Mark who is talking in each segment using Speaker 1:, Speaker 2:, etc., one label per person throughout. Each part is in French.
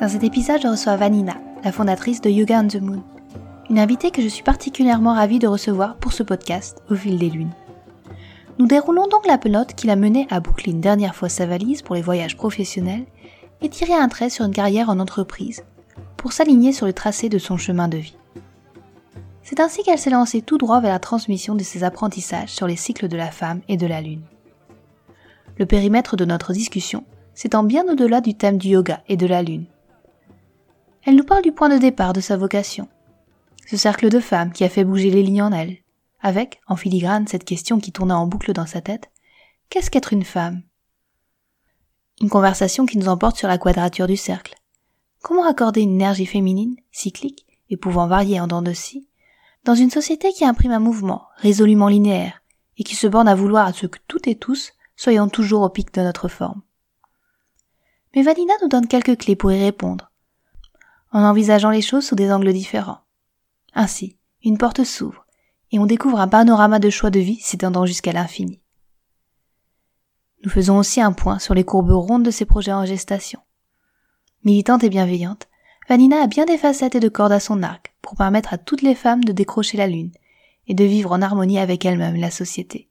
Speaker 1: Dans cet épisode, je reçois Vanina, la fondatrice de Yoga on the Moon, une invitée que je suis particulièrement ravie de recevoir pour ce podcast au fil des lunes. Nous déroulons donc la pelote qui l'a menée à boucler une dernière fois sa valise pour les voyages professionnels et tirer un trait sur une carrière en entreprise pour s'aligner sur le tracé de son chemin de vie. C'est ainsi qu'elle s'est lancée tout droit vers la transmission de ses apprentissages sur les cycles de la femme et de la lune. Le périmètre de notre discussion s'étend bien au-delà du thème du yoga et de la lune. Elle nous parle du point de départ de sa vocation, ce cercle de femmes qui a fait bouger les lignes en elle, avec, en filigrane, cette question qui tourna en boucle dans sa tête, qu'est-ce qu'être une femme? Une conversation qui nous emporte sur la quadrature du cercle. Comment accorder une énergie féminine, cyclique, et pouvant varier en dents de scie, dans une société qui imprime un mouvement résolument linéaire, et qui se borne à vouloir à ce que toutes et tous soyons toujours au pic de notre forme? Mais Vanina nous donne quelques clés pour y répondre, en envisageant les choses sous des angles différents. Ainsi, une porte s'ouvre, et on découvre un panorama de choix de vie s'étendant jusqu'à l'infini. Nous faisons aussi un point sur les courbes rondes de ses projets en gestation. Militante et bienveillante, Vanina a bien des facettes et de cordes à son arc pour permettre à toutes les femmes de décrocher la lune et de vivre en harmonie avec elles-mêmes la société.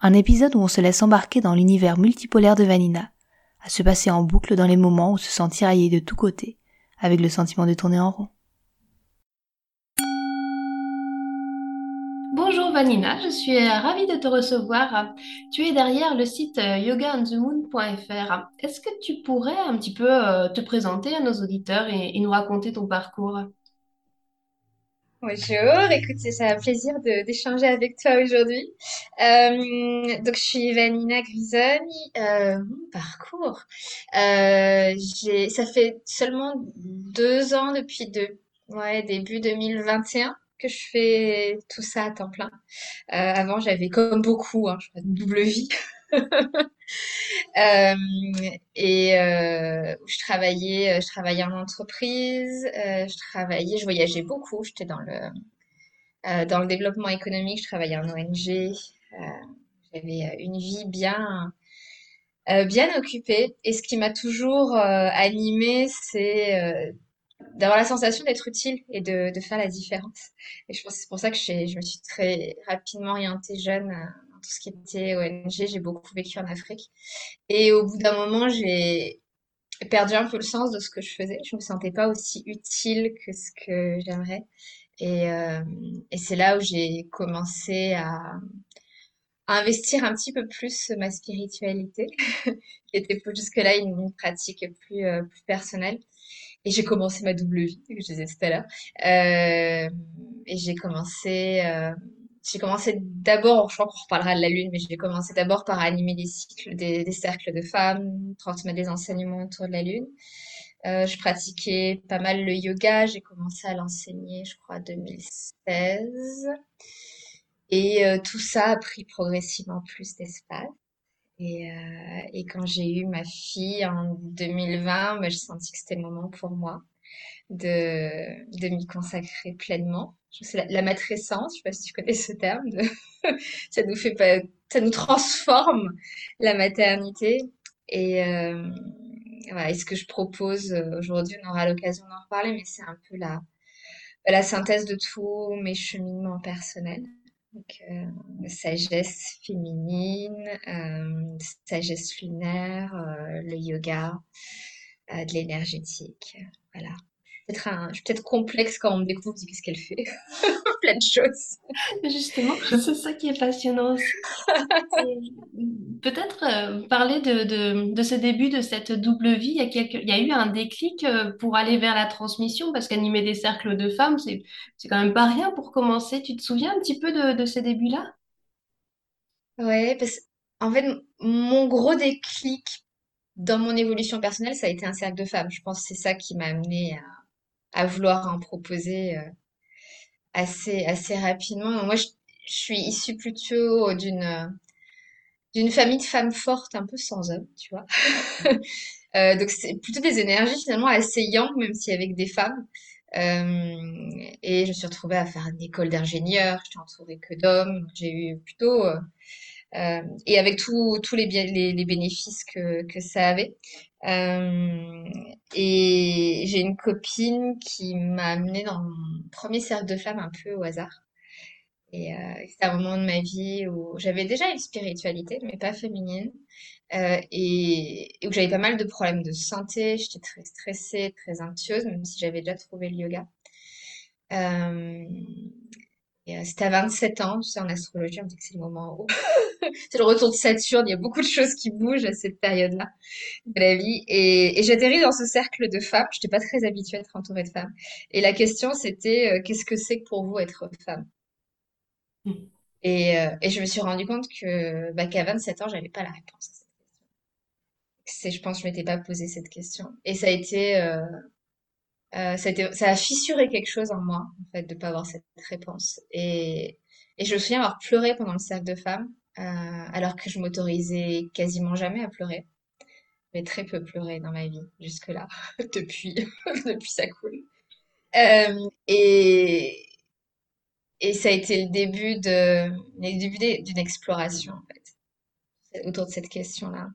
Speaker 1: Un épisode où on se laisse embarquer dans l'univers multipolaire de Vanina, à se passer en boucle dans les moments où se sent tiraillé de tous côtés, avec le sentiment de tourner en rond.
Speaker 2: Bonjour Vanina, je suis euh, ravie de te recevoir. Tu es derrière le site euh, yogaonthemoon.fr. Est-ce que tu pourrais un petit peu euh, te présenter à nos auditeurs et, nous raconter ton parcours?
Speaker 3: Bonjour, écoute, c'est un plaisir d'échanger avec toi aujourd'hui. donc, je suis Vanina Grisoni. mon parcours, j'ai, ça fait seulement deux ans depuis de, ouais, début 2021 que je fais tout ça à temps plein. Euh, avant, j'avais comme beaucoup, hein, je une double vie. euh, et euh, je travaillais, je travaillais en entreprise, euh, je travaillais, je voyageais beaucoup. J'étais dans le euh, dans le développement économique, je travaillais en ONG. J'avais une vie bien bien occupée. Et ce qui m'a toujours animée, c'est d'avoir la sensation d'être utile et de, de, faire la différence. Et je pense que c'est pour ça que je me suis très rapidement orientée jeune tout ce qui était ONG. J'ai beaucoup vécu en Afrique. Et au bout d'un moment, j'ai perdu un peu le sens de ce que je faisais. Je me sentais pas aussi utile que ce que j'aimerais. Et, euh, c'est là où j'ai commencé à, investir un petit peu plus ma spiritualité, qui était jusque-là une, pratique plus, euh, plus personnelle. Et j'ai commencé ma double vie, que je disais tout à l'heure. Euh, et j'ai commencé, j'ai commencé d'abord, je crois qu'on reparlera de la lune, mais j'ai commencé d'abord par animer des cycles, des, des, cercles de femmes, transmettre des enseignements autour de la lune. Euh, je pratiquais pas mal le yoga, j'ai commencé à l'enseigner, je crois, 2016. Et euh, tout ça a pris progressivement plus d'espace. Et, euh, et quand j'ai eu ma fille en 2020, bah, j'ai senti que c'était le moment pour moi de, de m'y consacrer pleinement. C'est la, la matrescence, je sais pas si tu connais ce terme, ça nous fait pas, ça nous transforme la maternité. Et, euh, ce que je propose aujourd'hui, on aura l'occasion d'en reparler, mais c'est un peu la, la synthèse de tous mes cheminements personnels. Donc, euh, sagesse féminine, euh, sagesse lunaire, euh, le yoga, euh, de l'énergétique. Voilà. Peut-être un, je suis peut-être complexe quand on me découvre, dit qu'est-ce qu'elle fait? Plein de choses.
Speaker 2: Justement, c'est ça qui est passionnant aussi. Peut-être euh, parler de, de, de ce début de cette double vie. Il y, a quelque, il y a eu un déclic euh, pour aller vers la transmission parce qu'animer des cercles de femmes, c'est, c'est quand même pas rien pour commencer. Tu te souviens un petit peu de, de ces débuts-là?
Speaker 3: Ouais, parce en fait, mon gros déclic dans mon évolution personnelle, ça a été un cercle de femmes. Je pense que c'est ça qui m'a amené à, à, vouloir en proposer euh, assez, assez rapidement. moi, je, suis issue plutôt d'une d'une famille de femmes fortes, un peu sans hommes, tu vois. euh, donc c'est plutôt des énergies finalement assez yang, même si avec des femmes. Euh, et je me suis retrouvée à faire une école d'ingénieur, j'étais entourée que d'hommes, j'ai eu plutôt... euh, et avec tous les, les, bénéfices que, que ça avait. Euh, et j'ai une copine qui m'a amenée dans mon premier cercle de flammes un peu au hasard. Et euh, c'était un moment de ma vie où j'avais déjà une spiritualité, mais pas féminine, euh, et, où j'avais pas mal de problèmes de santé. J'étais très stressée, très anxieuse, même si j'avais déjà trouvé le yoga. Euh c'était à 27 ans, tu sais, en astrologie, on dit que c'est le moment où c'est le retour de Saturne, il y a beaucoup de choses qui bougent à cette période-là de la vie. Et, et j'atterris dans ce cercle de femmes, je n'étais pas très habituée à être entourée de femmes. Et la question, c'était, euh, qu'est-ce que c'est pour vous être femme? Mmh. et, euh, et, je me suis rendu compte que bah, qu'à 27 ans, j'avais pas la réponse à cette question. Je pense que je m'étais pas posé cette question. Et ça a été... Euh, euh, ça, a ça a fissuré quelque chose en moi, en fait, de pas avoir cette réponse. Et, et je me souviens avoir pleuré pendant le cercle de femmes euh, alors que je m'autorisais quasiment jamais à pleurer. Mais très peu pleuré dans ma vie jusque-là, depuis, depuis ça coule. Euh, et, et ça a été le début d'une exploration, en fait, autour de cette question-là.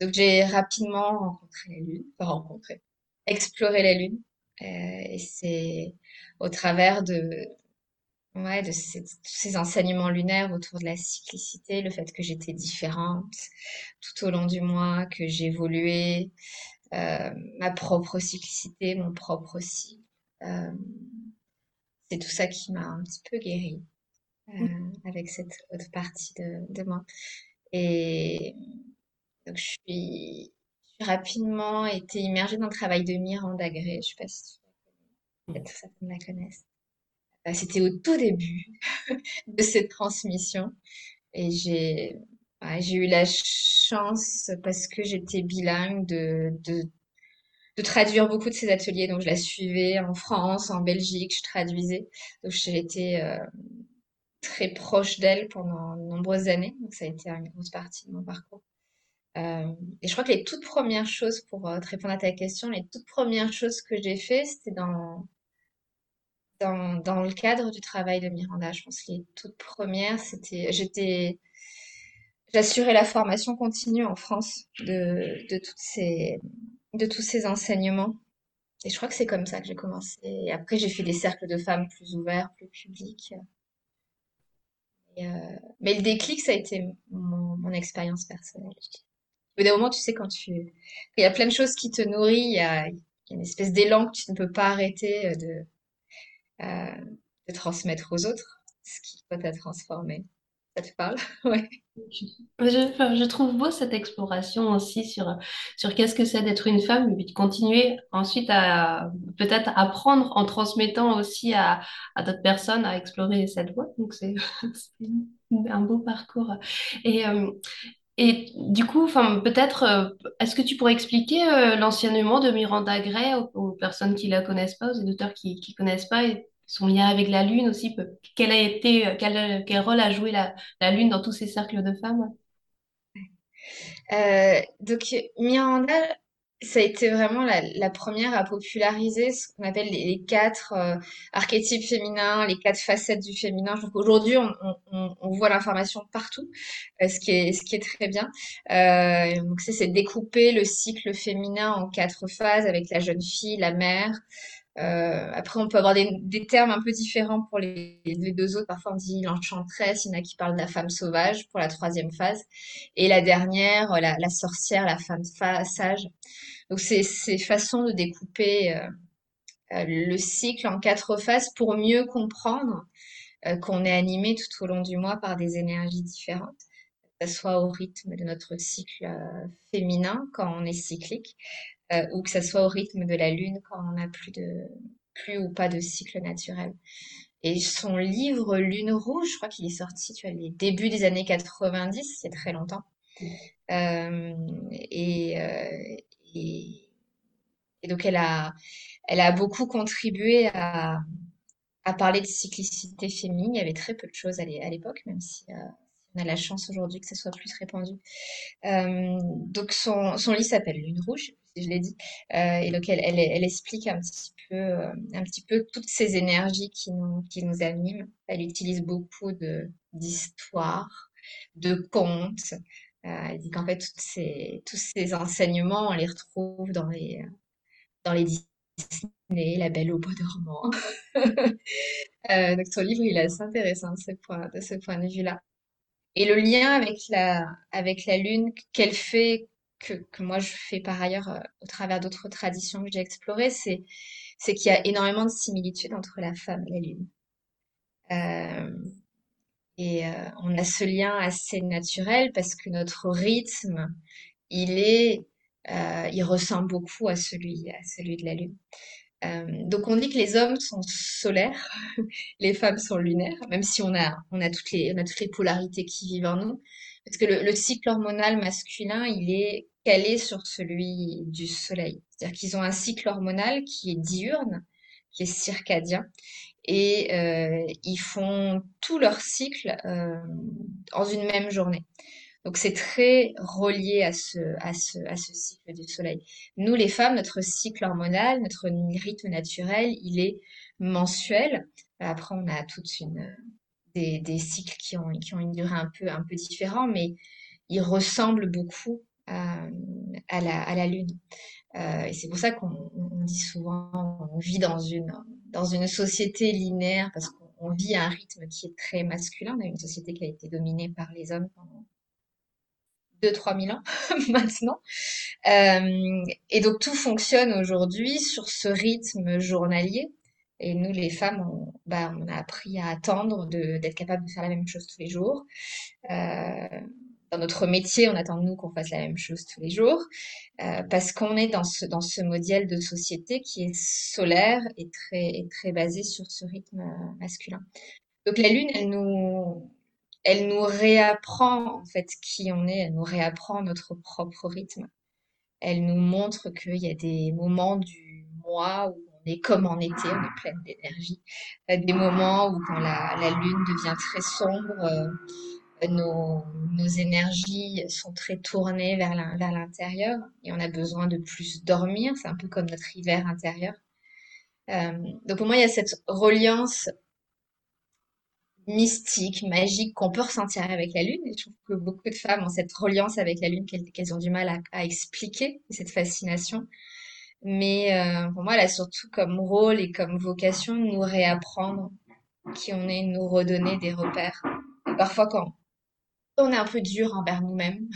Speaker 3: Donc j'ai rapidement rencontré la Lune, enfin rencontré, exploré la Lune. Euh, et c'est au travers de, ouais, de ces, ces enseignements lunaires autour de la cyclicité, le fait que j'étais différente tout au long du mois, que j'évoluais, euh, ma propre cyclicité, mon propre cycle. Euh, c'est tout ça qui m'a un petit peu guérie euh, avec cette autre partie de, de, moi. Et donc, je suis, suis rapidement été immergée dans le travail de Miranda Gray. Je sais pas si. Peut-être certains la connaissent. Bah, c'était au tout début de cette transmission. Et j'ai j'ai eu la chance, parce que j'étais bilingue, de traduire beaucoup de ces ateliers. Donc, je la suivais en France, en Belgique, je traduisais. Donc, j'ai été euh, très proche d'elle pendant de nombreuses années. Donc, ça a été une grosse partie de mon parcours. Euh, et je crois que les toutes premières choses, pour euh, répondre à ta question, les toutes premières choses que j'ai fait, c'était dans dans, dans le cadre du travail de Miranda. Je pense que les toutes premières, c'était, j'étais, j'assurais la formation continue en France de, de toutes ces, de tous ces enseignements. Et je crois que c'est comme ça que j'ai commencé. Après, j'ai fait des cercles de femmes plus ouverts, plus publics. Euh, mais le déclic, ça a été mon expérience personnelle. Au bout d'un moment, tu sais, quand tu... Il y a plein de choses qui te nourrissent, il y a, une espèce d'élan que tu ne peux pas arrêter euh, de, euh, de transmettre aux autres ce qui peut t'a transformé. Ça te parle? Ouais.
Speaker 1: Je, trouve beau cette exploration aussi sur, sur qu'est-ce que c'est d'être une femme, et puis de continuer ensuite à peut-être apprendre en transmettant aussi à, d'autres personnes à explorer cette voie. Donc c'est un beau parcours. Et, euh, et du coup, enfin, peut-être, euh, est-ce que tu pourrais expliquer euh, l'enseignement de Miranda Gray aux, personnes qui la connaissent pas, aux éditeurs qui qui connaissent pas, et son lien avec la Lune aussi, quel a été, euh, quel, quel rôle a joué la, la Lune dans tous ces cercles de femmes?
Speaker 3: Euh, donc Miranda, ça a été vraiment la, la première à populariser ce qu'on appelle les, quatre euh, archétypes féminins, les quatre facettes du féminin. Aujourd'hui, on, on, on voit l'information partout, euh, ce qui est ce qui est très bien. Euh, donc c'est découper le cycle féminin en quatre phases avec la jeune fille, la mère, euh, après, on peut avoir des, termes un peu différents pour les, deux autres. Parfois, on dit l'enchanteresse, il y en a qui parlent de la femme sauvage pour la troisième phase. Et la dernière, la, sorcière, la femme sage. Donc, c'est ces façons de découper euh, euh, le cycle en quatre phases pour mieux comprendre qu'on est animé tout au long du mois par des énergies différentes que ce soit au rythme de notre cycle féminin quand on est cyclique, euh, ou que ça soit au rythme de la lune quand on n'a plus ou pas de cycle naturel. Et son livre Lune rouge, je crois qu'il est sorti, tu vois, les débuts des années 90, c'est très longtemps. et, et, et, donc, elle a, beaucoup contribué à, parler de cyclicité féminine. Il y avait très peu de choses à l'époque, même si on a la chance aujourd'hui que ça soit plus répandu. Euh, donc son, son livre s'appelle Lune rouge, je l'ai dit, euh, et donc elle, elle, explique un petit peu, euh, un petit peu toutes ces énergies qui nous, qui nous animent. Elle utilise beaucoup d'histoires, de contes. Euh, elle dit qu'en fait toutes ces, tous ces enseignements, on les retrouve dans les dans les Disney, La Belle au bois dormant. donc son livre, il est assez intéressant de ce point, de de vue-là. Et le lien avec la, avec la lune qu'elle fait, que, moi je fais par ailleurs euh, au travers d'autres traditions que j'ai explorées, c'est, qu'il y a énormément de similitudes entre la femme et la lune. Euh, et euh, on a ce lien assez naturel parce que notre rythme, il est, il ressemble beaucoup à celui, à celui de la lune. Donc on dit que les hommes sont solaires, les femmes sont lunaires, même si on a, on a, toutes, les, on a toutes les polarités qui vivent en nous. Parce que le, cycle hormonal masculin, il est calé sur celui du soleil. C'est-à-dire qu'ils ont un cycle hormonal qui est diurne, qui est circadien, et euh, ils font tout leur cycle euh, dans une même journée. Donc c'est très relié à ce, à, ce, à ce cycle du soleil. Nous, les femmes, notre cycle hormonal, notre rythme naturel, il est mensuel. Après, on a toute une des, cycles qui ont, une durée un peu, un peu différente, mais ils ressemblent beaucoup à, la, lune. Euh, et c'est pour ça qu'on on dit souvent, on vit dans une, dans une société linéaire parce qu'on vit à un rythme qui est très masculin. On a une société qui a été dominée par les hommes pendant 2-3 000 ans maintenant. Euh, et donc tout fonctionne aujourd'hui sur ce rythme journalier. Et nous, les femmes, on, bah, a appris à attendre d'être capable de faire la même chose tous les jours. Euh, dans notre métier, on attend de nous qu'on fasse la même chose tous les jours, euh, parce qu'on est dans ce, dans ce modèle de société qui est solaire et très, très basé sur ce rythme euh, masculin. Donc la Lune, elle nous, elle nous réapprend en fait qui on est, elle nous réapprend notre propre rythme. Elle nous montre qu'il y a des moments du mois où est comme en été, on est pleine d'énergie. Des moments où quand la, lune devient très sombre, euh, nos, nos, énergies sont très tournées vers l'intérieur et on a besoin de plus dormir. C'est un peu comme notre hiver intérieur. Euh, donc pour moi, il y a cette reliance mystique, magique qu'on peut ressentir avec la Lune. Et je trouve que beaucoup de femmes ont cette reliance avec la Lune qu'elles ont du mal à, expliquer, cette fascination. Mais euh, pour moi, elle a surtout comme rôle et comme vocation de nous réapprendre qui on est, nous redonner des repères. Et parfois, quand on est un peu dur envers nous-mêmes,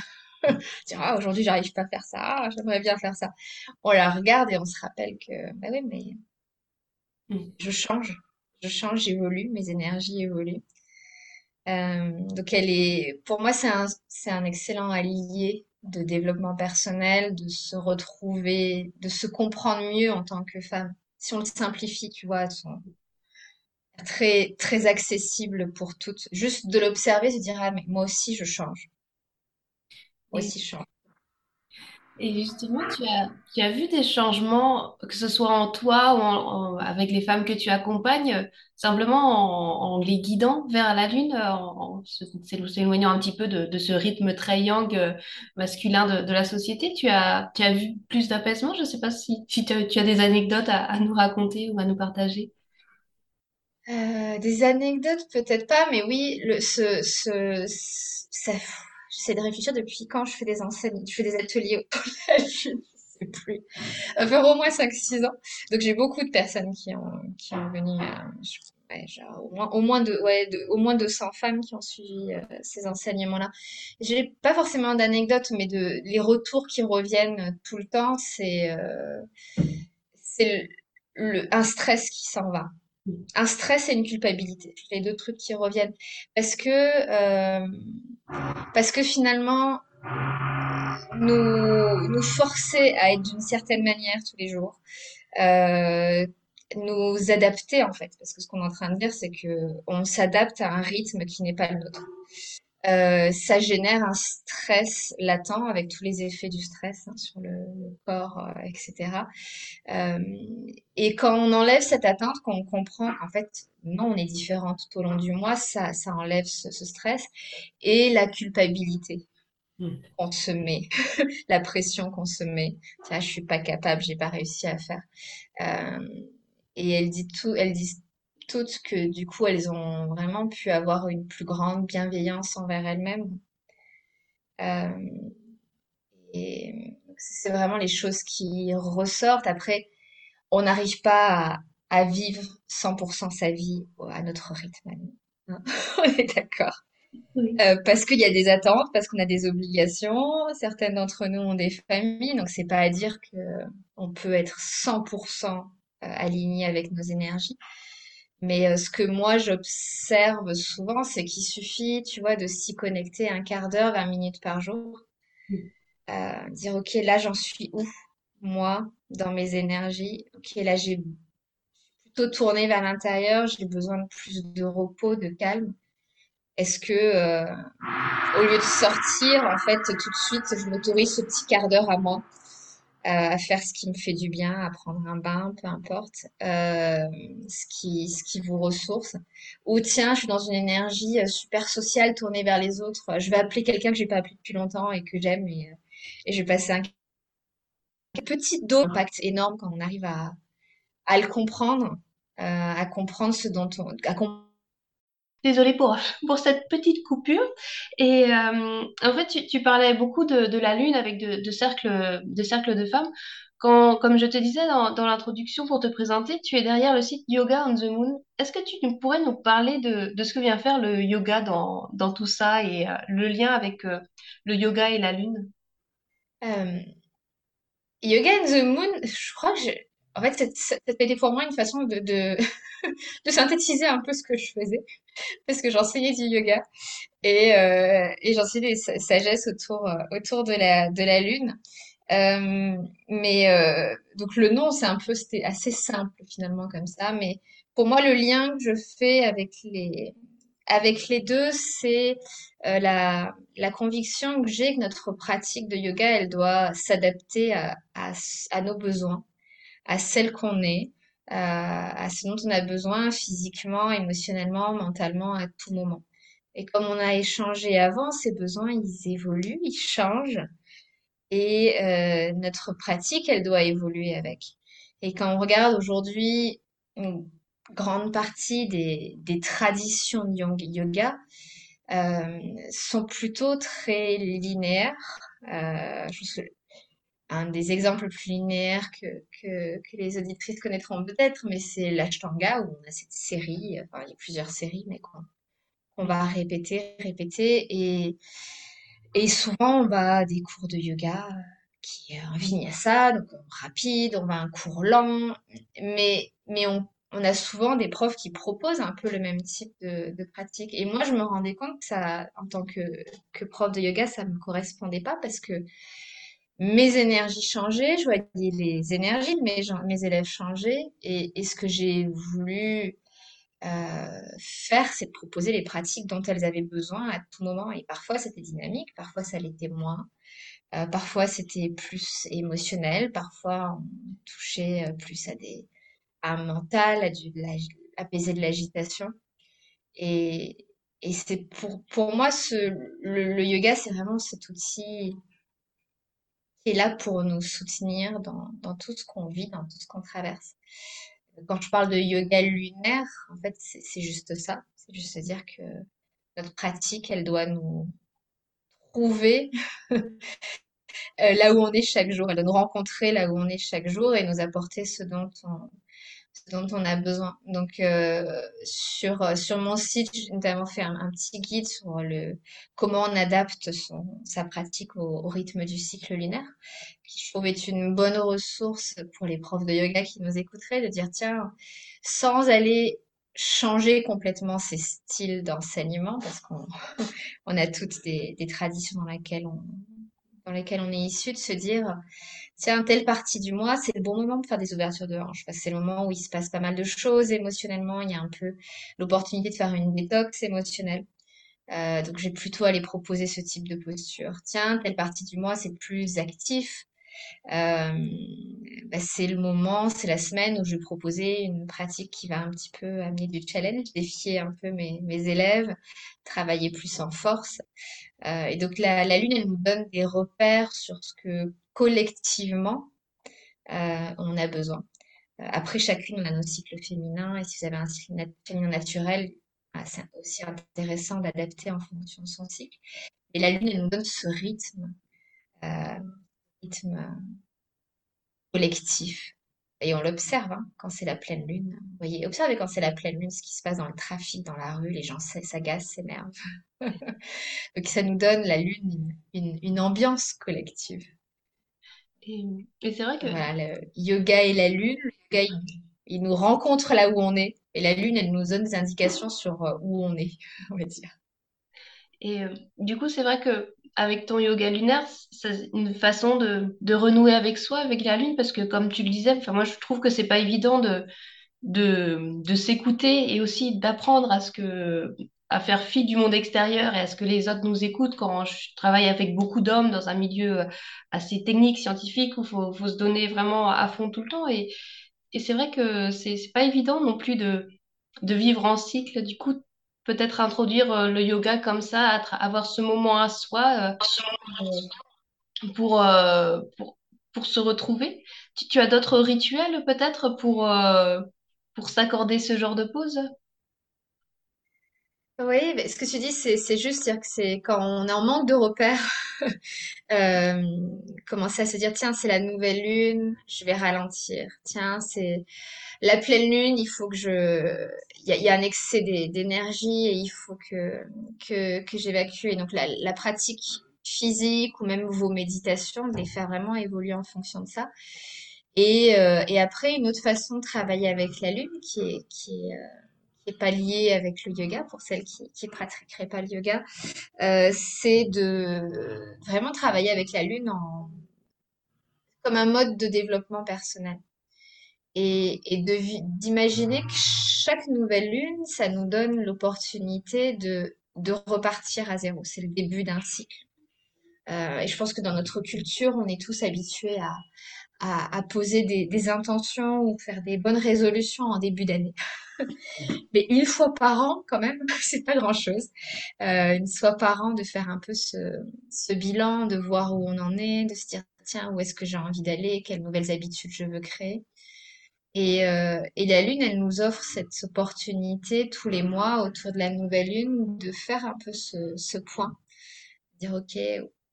Speaker 3: dire ah, aujourd'hui j'arrive pas à faire ça, ah, j'aimerais bien faire ça. On la regarde et on se rappelle que bah oui mais mm. je change, je change, j'évolue, mes énergies évoluent. Euh, donc elle est, pour moi, c'est un, c'est un excellent allié de développement personnel, de se retrouver, de se comprendre mieux en tant que femme. Si on le simplifie, tu vois, sont très très accessible pour toutes. Juste de l'observer, se dire ah mais moi aussi je change. Moi aussi je change.
Speaker 1: Et justement, tu as, tu as vu des changements, que ce soit en toi ou avec les femmes que tu accompagnes, simplement en, les guidant vers la lune, en, s'éloignant un petit peu de, de, ce rythme très yang euh, masculin de, de, la société? Tu as, tu as vu plus d'apaisement? Je ne sais pas si, tu, as, des anecdotes à, nous raconter ou à nous partager.
Speaker 3: Euh, des anecdotes, peut-être pas, mais oui, le, ce, ce, ça, j'essaie de réfléchir depuis quand je fais des enseignes, je fais des ateliers au collège, je sais plus. Enfin, au moins 5-6 ans. Donc, j'ai beaucoup de personnes qui ont, qui ont venu, euh, au moins, au moins de, ouais, au moins 200 femmes qui ont suivi euh, ces enseignements-là. J'ai pas forcément d'anecdotes, mais de, les retours qui reviennent tout le temps, c'est, euh, c'est un stress qui s'en va un stress et une culpabilité, les deux trucs qui reviennent. Parce que, euh, parce que finalement, nous, nous forcer à être d'une certaine manière tous les jours, euh, nous adapter en fait. Parce que ce qu'on est en train de dire, c'est que on s'adapte à un rythme qui n'est pas le nôtre. Euh, ça génère un stress latent avec tous les effets du stress hein, sur le, corps, euh, etc. Euh, et quand on enlève cette atteinte, quand on comprend qu'en fait, non, on est différent tout au long du mois, ça, ça enlève ce, stress et la culpabilité hmm. qu'on se met, la pression qu'on se met. Tiens, je suis pas capable, j'ai pas réussi à faire. et elle dit tout, elle dit toutes que du coup elles ont vraiment pu avoir une plus grande bienveillance envers elles-mêmes. Euh, et c'est vraiment les choses qui ressortent. Après, on n'arrive pas à, vivre 100% sa vie à notre rythme. Hein. on est d'accord. Euh, parce qu'il y a des attentes, parce qu'on a des obligations. Certaines d'entre nous ont des familles, donc c'est pas à dire que on peut être 100% euh, aligné avec nos énergies. Mais euh, ce que moi j'observe souvent, c'est qu'il suffit, tu vois, de s'y connecter un quart d'heure, 20 minutes par jour. Mm. Euh, dire, OK, là j'en suis où, moi, dans mes énergies? OK, là j'ai plutôt tourné vers l'intérieur, j'ai besoin de plus de repos, de calme. Est-ce que, euh, au lieu de sortir, en fait, tout de suite, je m'autorise ce petit quart d'heure à moi? À faire ce qui me fait du bien, à prendre un bain, peu importe, euh, ce qui ce qui vous ressource. Ou tiens, je suis dans une énergie euh, super sociale, tournée vers les autres. Je vais appeler quelqu'un que j'ai pas appelé depuis longtemps et que j'aime et, euh, et je vais passer un petit dos impact énorme quand on arrive à à le comprendre, à comprendre ce dont on à
Speaker 2: Désolée pour, pour cette petite coupure. Et euh, en fait, tu, parlais beaucoup de, la Lune avec de, cercles, de cercles de femmes. Quand, comme je te disais dans, dans l'introduction pour te présenter, tu es derrière le site Yoga on the Moon. Est-ce que tu pourrais nous parler de, de ce que vient faire le yoga dans, dans tout ça et euh, le lien avec euh, le yoga et la Lune?
Speaker 3: Yoga on the Moon, je crois que en fait, c'était pour moi une façon de, synthétiser un peu ce que je faisais, parce que j'enseignais du yoga et, euh, j'enseignais des sagesses autour, euh, autour de la, lune. Euh, mais donc le nom, c'est un peu, c'était assez simple finalement comme ça. Mais pour moi, le lien que je fais avec les, deux, c'est la, conviction que j'ai que notre pratique de yoga, elle doit s'adapter à nos besoins à celle qu'on est, à ce dont on a besoin physiquement, émotionnellement, mentalement, à tout moment. Et comme on a échangé avant, ces besoins, ils évoluent, ils changent. Et euh, notre pratique, elle doit évoluer avec. Et quand on regarde aujourd'hui une grande partie des, des traditions de yoga, euh, sont plutôt très linéaires. Euh, je, un des exemples plus linéaires que, les auditrices connaîtront peut-être, mais c'est l'Ashtanga, où on a cette série, enfin, il y a plusieurs séries, mais qu'on va répéter, répéter, et, souvent on va à des cours de yoga qui est un vinyasa, donc rapide, on va à un cours lent, mais, on, a souvent des profs qui proposent un peu le même type de, pratique. Et moi, je me rendais compte que ça, en tant que, que prof de yoga, ça me correspondait pas parce que mes énergies changer, je voyais les énergies de mes, élèves changer et, ce que j'ai voulu euh, faire, c'est de proposer les pratiques dont elles avaient besoin à tout moment. Et parfois, c'était dynamique, parfois, ça l'était moins. Euh, parfois, c'était plus émotionnel, parfois, on touchait euh, plus à des à un mental, à du, apaiser de l'agitation. Et, et c'est pour, pour moi, ce, le yoga, c'est vraiment cet outil est là pour nous soutenir dans, dans tout ce qu'on vit, dans tout ce qu'on traverse. Quand je parle de yoga lunaire, en fait, c'est juste ça. C'est juste dire que notre pratique, elle doit nous trouver euh, là où on est chaque jour. Elle doit nous rencontrer là où on est chaque jour et nous apporter ce dont on, dont on a besoin. Donc euh, sur euh, sur mon site, j'ai notamment fait un, petit guide sur le comment on adapte son, sa pratique au, rythme du cycle lunaire, qui je trouve est une bonne ressource pour les profs de yoga qui nous écouteraient, de dire tiens, sans aller changer complètement ses styles d'enseignement, parce qu'on on a toutes des, des traditions dans lesquelles on dans lesquelles on est issu, de se dire tiens, telle partie du mois, c'est le bon moment de faire des ouvertures de hanche. Parce que c'est le moment où il se passe pas mal de choses émotionnellement. Il y a un peu l'opportunité de faire une détox émotionnelle. Euh, donc, je vais plutôt aller proposer ce type de posture. Tiens, telle partie du mois, c'est plus actif. Euh, bah, c'est le moment, c'est la semaine où je vais proposer une pratique qui va un petit peu amener du challenge, défier un peu mes, élèves, travailler plus en force. Euh, et donc la, Lune, elle nous donne des repères sur ce que collectivement euh, on a besoin. Après, chacune, on a nos cycles féminins. Et si vous avez un cycle féminin naturel, bah, c'est aussi intéressant d'adapter en fonction de son cycle. Et la Lune, elle nous donne ce rythme, rythme collectif. Et on l'observe hein, quand c'est la pleine lune. Vous voyez, observez quand c'est la pleine lune ce qui se passe dans le trafic, dans la rue, les gens s'agacent, s'énervent. Donc ça nous donne la lune une, une, ambiance collective.
Speaker 2: Et, et c'est vrai que
Speaker 3: voilà, le yoga et la lune, le yoga il, il, nous rencontre là où on est, et la lune elle nous donne des indications sur euh, où on est, on va dire.
Speaker 2: Et euh, du coup, c'est vrai que avec ton yoga lunaire, c'est une façon de, de, renouer avec soi, avec la lune, parce que comme tu le disais, enfin moi je trouve que c'est pas évident de, de, de s'écouter et aussi d'apprendre à ce que à faire fi du monde extérieur et à ce que les autres nous écoutent quand je travaille avec beaucoup d'hommes dans un milieu assez technique, scientifique, où il faut, faut, se donner vraiment à fond tout le temps. Et, et c'est vrai que c'est pas évident non plus de, de vivre en cycle. Du coup, peut-être introduire euh, le yoga comme ça, avoir ce moment à soi euh, pour, euh, pour, se retrouver. Tu, as d'autres rituels peut-être pour s'accorder ce genre de pause?
Speaker 3: Oui, mais ce que tu dis, c'est, juste dire que c'est quand on est en manque de repères, euh, commencer à se dire, tiens, c'est la nouvelle lune, je vais ralentir. Tiens, c'est la pleine lune, il faut que je, il y a, un excès d'énergie et il faut que, que, que j'évacue. Et donc, la, la pratique physique ou même vos méditations, de les faire vraiment évoluer en fonction de ça. Et, euh, et après, une autre façon de travailler avec la lune qui est, qui est, euh, pas lié avec le yoga, pour celles qui, qui pratiqueraient pas le yoga, euh, c'est de vraiment travailler avec la lune en, comme un mode de développement personnel. Et, et d'imaginer que chaque nouvelle lune, ça nous donne l'opportunité de, de repartir à zéro. C'est le début d'un cycle. Euh, et je pense que dans notre culture, on est tous habitués à, à, à poser des, des, intentions ou faire des bonnes résolutions en début d'année. Mais une fois par an, quand même, c'est pas grand-chose. Euh, une fois par an, de faire un peu ce, ce, bilan, de voir où on en est, de se dire, tiens, où est-ce que j'ai envie d'aller, quelles nouvelles habitudes je veux créer. Et, euh, et, la Lune, elle nous offre cette opportunité tous les mois autour de la nouvelle Lune de faire un peu ce, ce point. Dire, OK,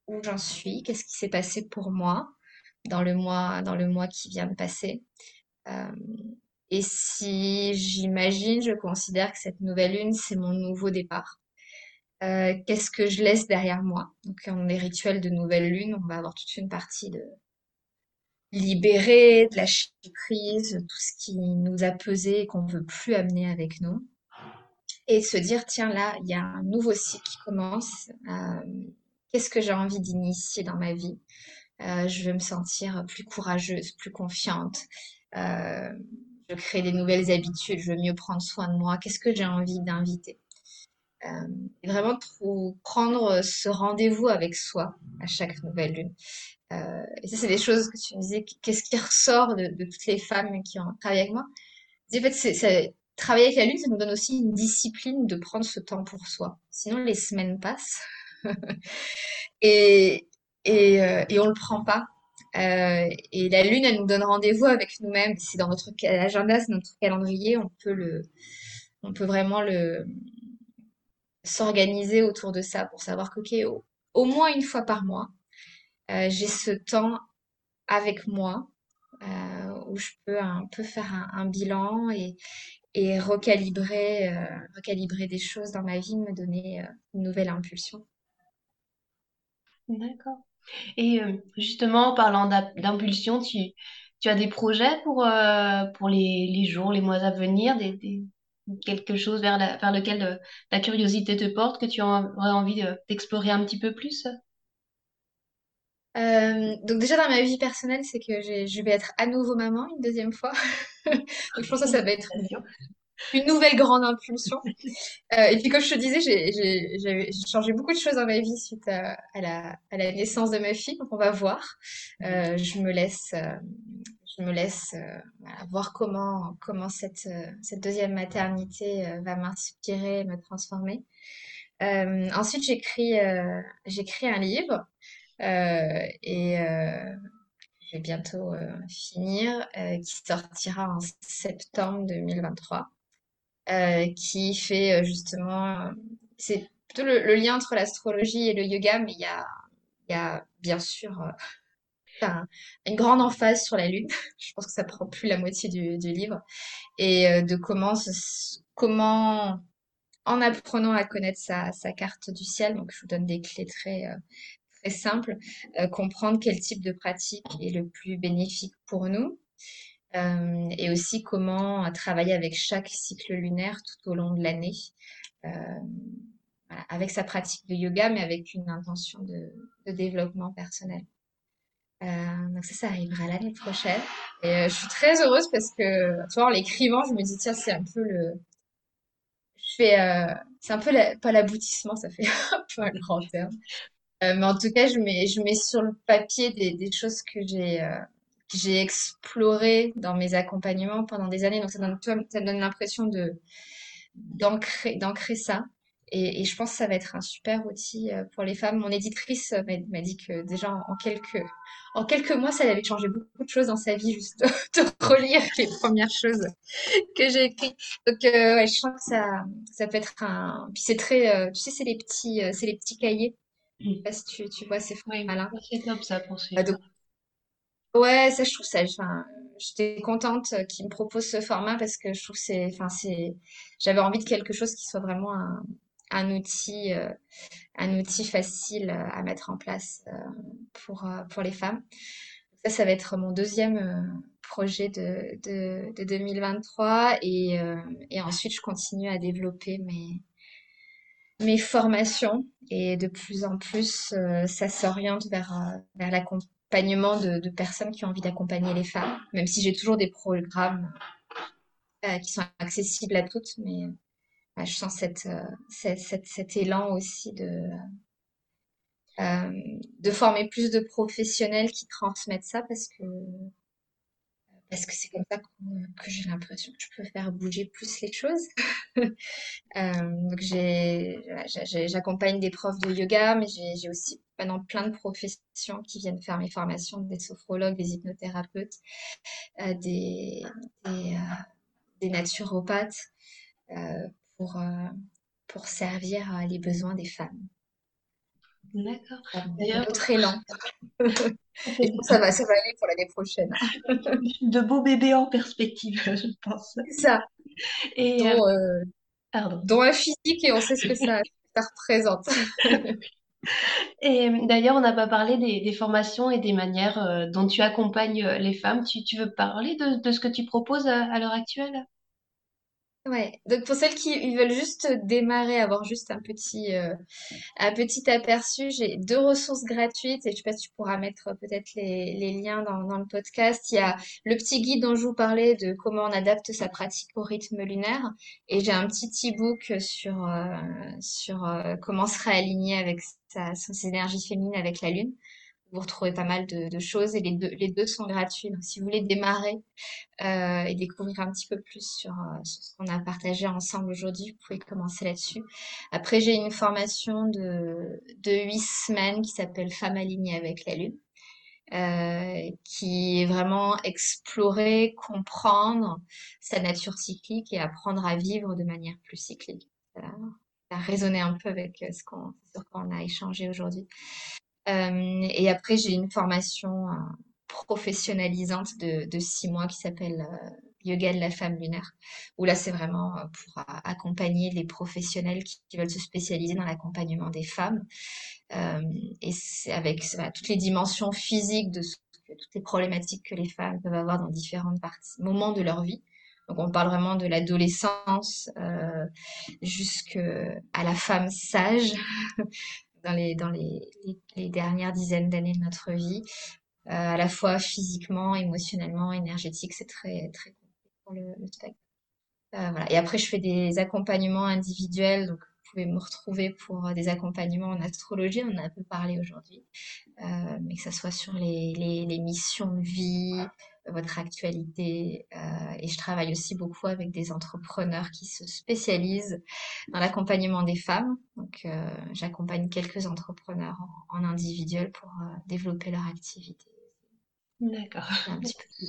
Speaker 3: où j'en suis, qu'est-ce qui s'est passé pour moi? Dans le mois, dans le mois qui vient de passer. Euh, et si j'imagine, je considère que cette nouvelle lune, c'est mon nouveau départ. Euh, qu'est-ce que je laisse derrière moi? Donc, en les rituels de nouvelle lune, on va avoir toute une partie de libérer, de lâcher prise, tout ce qui nous a pesé et qu'on veut plus amener avec nous. Et se dire, tiens, là, il y a un nouveau cycle qui commence. Euh, qu'est-ce que j'ai envie d'initier dans ma vie? Euh, Je veux me sentir plus courageuse, plus confiante. Euh, je crée des nouvelles habitudes, je veux mieux prendre soin de moi, qu'est-ce que j'ai envie d'inviter? Euh, Vraiment prendre ce rendez-vous avec soi à chaque nouvelle lune. Et ça, c'est des choses que tu me disais, qu'est-ce qui ressort de, toutes les femmes qui ont travaillé avec moi? En fait, travailler avec la lune, ça nous donne aussi une discipline de prendre ce temps pour soi. Sinon, les semaines passent et, et, euh, et on le prend pas. Euh, et la lune, elle nous donne rendez-vous avec nous-mêmes. C'est dans notre agenda, c'est notre calendrier. On peut le, on peut vraiment le s'organiser autour de ça pour savoir qu'ok, au, au, moins une fois par mois, euh, j'ai ce temps avec moi où je peux un peu faire un, bilan et, recalibrer, recalibrer des choses dans ma vie, me donner une nouvelle impulsion.
Speaker 2: D'accord. Et euh, justement, en parlant d'impulsion, tu, tu as des projets pour, euh, pour les, les jours, les mois à venir, des, des- quelque chose vers, la- vers lequel euh, ta curiosité te porte, que tu aurais envie d'explorer un petit peu plus?
Speaker 3: Euh, donc déjà dans ma vie personnelle, c'est que je vais être à nouveau maman une deuxième fois. Donc je pense que ça va être. Une nouvelle grande impulsion. Euh, et puis, comme je te disais, j'ai changé beaucoup de choses dans ma vie suite à, la, naissance de ma fille. Donc, on va voir. Euh, je me laisse, euh, je me laisse voir comment, cette, cette deuxième maternité va m'inspirer, me transformer. ensuite, j'écris un livre et je vais bientôt finir, qui sortira en septembre 2023. Euh, qui fait euh, justement, c'est plutôt le, lien entre l'astrologie et le yoga, mais il y a, y a bien sûr euh, une grande emphase sur la lune. Je pense que ça prend plus la moitié du, du livre et de comment, comment en apprenant à connaître sa, sa, carte du ciel, donc je vous donne des clés très, très simples, comprendre quel type de pratique est le plus bénéfique pour nous, euh, et aussi comment travailler avec chaque cycle lunaire tout au long de l'année, euh, avec sa pratique de yoga, mais avec une intention de, développement personnel. Euh, donc ça, ça arrivera l'année prochaine. Et je suis très heureuse parce que, tu vois, en l'écrivant, je me dis, tiens, c'est un peu le... Je fais... c'est un peu, pas l'aboutissement, ça fait un peu un grand terme. mais en tout cas, je mets, je mets sur le papier des, des choses que j'ai j'ai exploré dans mes accompagnements pendant des années. Donc, ça, donne, ça me donne l'impression de d'ancrer d'ancrer ça. Et, et, je pense que ça va être un super outil euh, pour les femmes. Mon éditrice m'a dit que déjà en quelques, en quelques mois, ça avait changé beaucoup de choses dans sa vie, juste de, relire les premières choses que j'ai écrites. Donc, euh, ouais, je sens que ça, ça peut être un. Puis c'est très, euh, tu sais, c'est les petits, c'est les petits cahiers. Je sais pas si tu, tu vois, c'est
Speaker 2: ouais, malin. C'est top ça pour
Speaker 3: suivre. Bah, Ouais, ça, je trouve ça. Enfin, j'étais contente qu'il me propose ce format parce que je trouve que c'est. Enfin, c'est. J'avais envie de quelque chose qui soit vraiment un, outil, euh, un outil facile à mettre en place euh, pour euh, pour les femmes. Ça, ça va être mon deuxième projet de, de, de 2023 et, et ensuite je continue à développer mes mes formations et de plus en plus ça s'oriente vers vers la accompagnement de, personnes qui ont envie d'accompagner les femmes, même si j'ai toujours des programmes euh, qui sont accessibles à toutes, mais je sens euh, cet élan aussi de, euh, former plus de professionnels qui transmettent ça parce que parce que c'est comme ça que, j'ai l'impression que je peux faire bouger plus les choses. donc j'accompagne des profs de yoga, mais j'ai aussi maintenant plein de professions qui viennent faire mes formations, des sophrologues, des hypnothérapeutes, euh, des, des, euh, naturopathes, euh, pour, pour servir les besoins des femmes.
Speaker 2: D'accord.
Speaker 3: D'ailleurs, très lent. Et ça va, ça va aller pour l'année prochaine.
Speaker 2: De beaux bébés en perspective, je pense.
Speaker 3: C'est ça. Et dont, un physique et on sait ce que ça, ça représente.
Speaker 2: Et d'ailleurs, on n'a pas parlé des, formations et des manières euh, dont tu accompagnes euh, les femmes. Tu, veux parler de, ce que tu proposes à l'heure actuelle?
Speaker 3: Ouais, donc pour celles qui veulent juste démarrer, avoir juste un petit, euh, un petit aperçu, j'ai deux ressources gratuites et je sais pas si tu pourras mettre peut-être les, liens dans, le podcast. Il y a le petit guide dont je vous parlais de comment on adapte sa pratique au rythme lunaire et j'ai un petit e-book sur, euh, sur euh, comment se réaligner avec sa, ses énergies féminines avec la lune vous retrouvez pas mal de, choses et les deux, sont gratuits. Donc, si vous voulez démarrer euh, et découvrir un petit peu plus sur, euh, ce qu'on a partagé ensemble aujourd'hui, vous pouvez commencer là-dessus. Après, j'ai une formation de, de 8 semaines qui s'appelle Femme alignée avec la Lune. Euh, qui est vraiment explorer, comprendre sa nature cyclique et apprendre à vivre de manière plus cyclique. Ça, a résonné un peu avec ce qu'on, sur quoi on a échangé aujourd'hui. Euh, et après, j'ai une formation euh, professionnalisante de, six mois qui s'appelle euh, Yoga de la femme lunaire, où là, c'est vraiment pour accompagner les professionnels qui, veulent se spécialiser dans l'accompagnement des femmes. Et c'est avec toutes les dimensions physiques de toutes les problématiques que les femmes peuvent avoir dans différents moments de leur vie. Donc on parle vraiment de l'adolescence jusqu'à la femme sage, dans les, dans les, dernières dizaines d'années de notre vie, euh, à la fois physiquement, émotionnellement, énergétique, c'est très, très pour le, spectre. Euh, voilà. Et après, je fais des accompagnements individuels. Donc, vous pouvez me retrouver pour des accompagnements en astrologie. On en a un peu parlé aujourd'hui. Euh, mais que ça soit sur les, les missions de vie, votre actualité. Euh, et je travaille aussi beaucoup avec des entrepreneurs qui se spécialisent dans l'accompagnement des femmes. Donc, euh, j'accompagne quelques entrepreneurs en, en individuel pour euh, développer leur activité.
Speaker 2: D'accord.
Speaker 3: Un petit peu.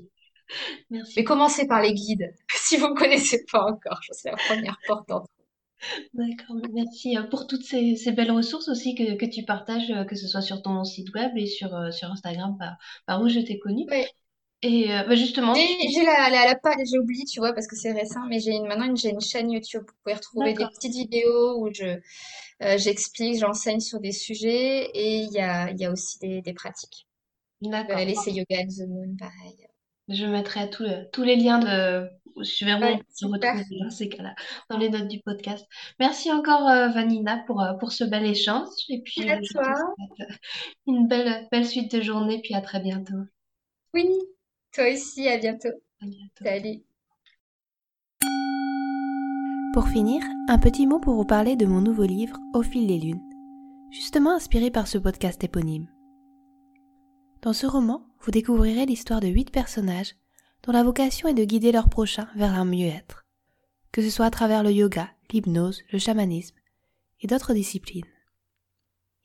Speaker 2: Merci.
Speaker 3: Mais commencez par les guides, si vous ne connaissez pas encore. C'est la première porte d'entrée.
Speaker 2: D'accord, merci hein, pour toutes ces, ces belles ressources aussi que, que tu partages, que ce soit sur ton site web et sur, sur Instagram, par, par où je t'ai connue.
Speaker 3: Oui.
Speaker 2: Et euh, bah, justement,
Speaker 3: J'ai la, la, la page, j'ai oublié, tu vois, parce que c'est récent, mais j'ai une, maintenant j'ai une chaîne YouTube. Vous pouvez retrouver des petites vidéos où je, euh, j'explique, j'enseigne sur des sujets et il y a, y a aussi des, des pratiques.
Speaker 2: D'accord.
Speaker 3: aller, c'est Yoga and the Moon, pareil.
Speaker 2: Je mettrai tous les, tous les liens de, où on
Speaker 3: Ouais, super.
Speaker 2: retrouver dans ces cas-là, dans les notes du podcast. Merci encore, euh, Vanina, pour, euh, pour ce bel échange. Et puis, euh, je te souhaite une belle, belle suite de journée, puis à très bientôt.
Speaker 3: Oui, toi aussi, à bientôt.
Speaker 2: À bientôt.
Speaker 3: Salut.
Speaker 1: Pour finir, un petit mot pour vous parler de mon nouveau livre Au fil des lunes, justement inspiré par ce podcast éponyme. Dans ce roman, vous découvrirez l'histoire de huit personnages dont la vocation est de guider leurs prochains vers un mieux-être, que ce soit à travers le yoga, l'hypnose, le chamanisme et d'autres disciplines.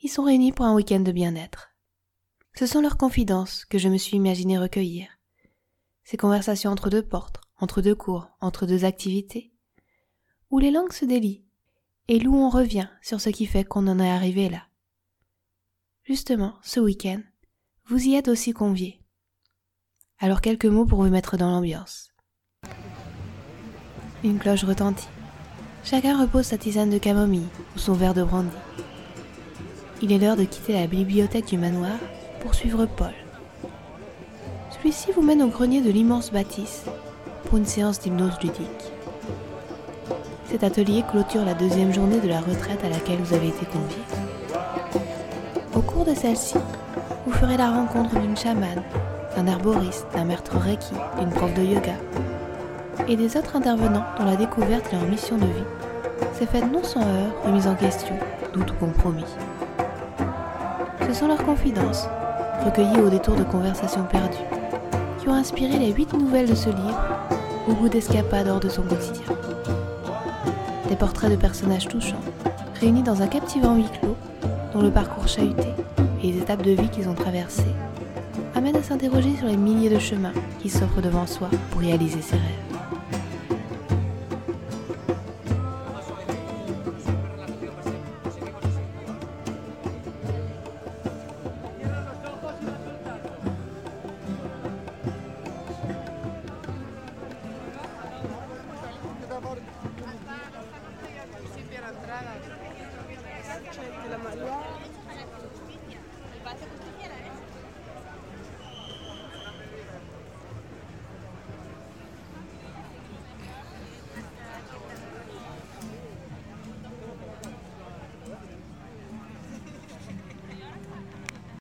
Speaker 1: Ils sont réunis pour un week-end de bien-être. Ce sont leurs confidences que je me suis imaginé recueillir, ces conversations entre deux portes, entre deux cours, entre deux activités, où les langues se délient et où on revient sur ce qui fait qu'on en est arrivé là. Justement, ce week-end, vous y êtes aussi conviés. Alors quelques mots pour vous mettre dans l'ambiance. Une cloche retentit. Chacun repose sa tisane de camomille ou son verre de brandy. Il est l'heure de quitter la bibliothèque du manoir pour suivre Paul. Celui-ci vous mène au grenier de l'immense bâtisse pour une séance d'hypnose ludique. Cet atelier clôture la deuxième journée de la retraite à laquelle vous avez été conviés. Au cours de celle-ci, vous ferez la rencontre d'une chamane, d'un herboriste, d'un maître reiki, d'une prof de yoga et des autres intervenants dont la découverte et leur mission de vie s'est faite non sans heurts, remise en question, doute ou compromis. Ce sont leurs confidences, recueillies au détour de conversations perdues, qui ont inspiré les huit nouvelles de ce livre, au goût d'escapade hors de son quotidien. Des portraits de personnages touchants, réunis dans un captivant huis clos, dont le parcours chahuté et les étapes de vie qu'ils ont traversées amènent à s'interroger sur les milliers de chemins qui s'offrent devant soi pour réaliser ses rêves.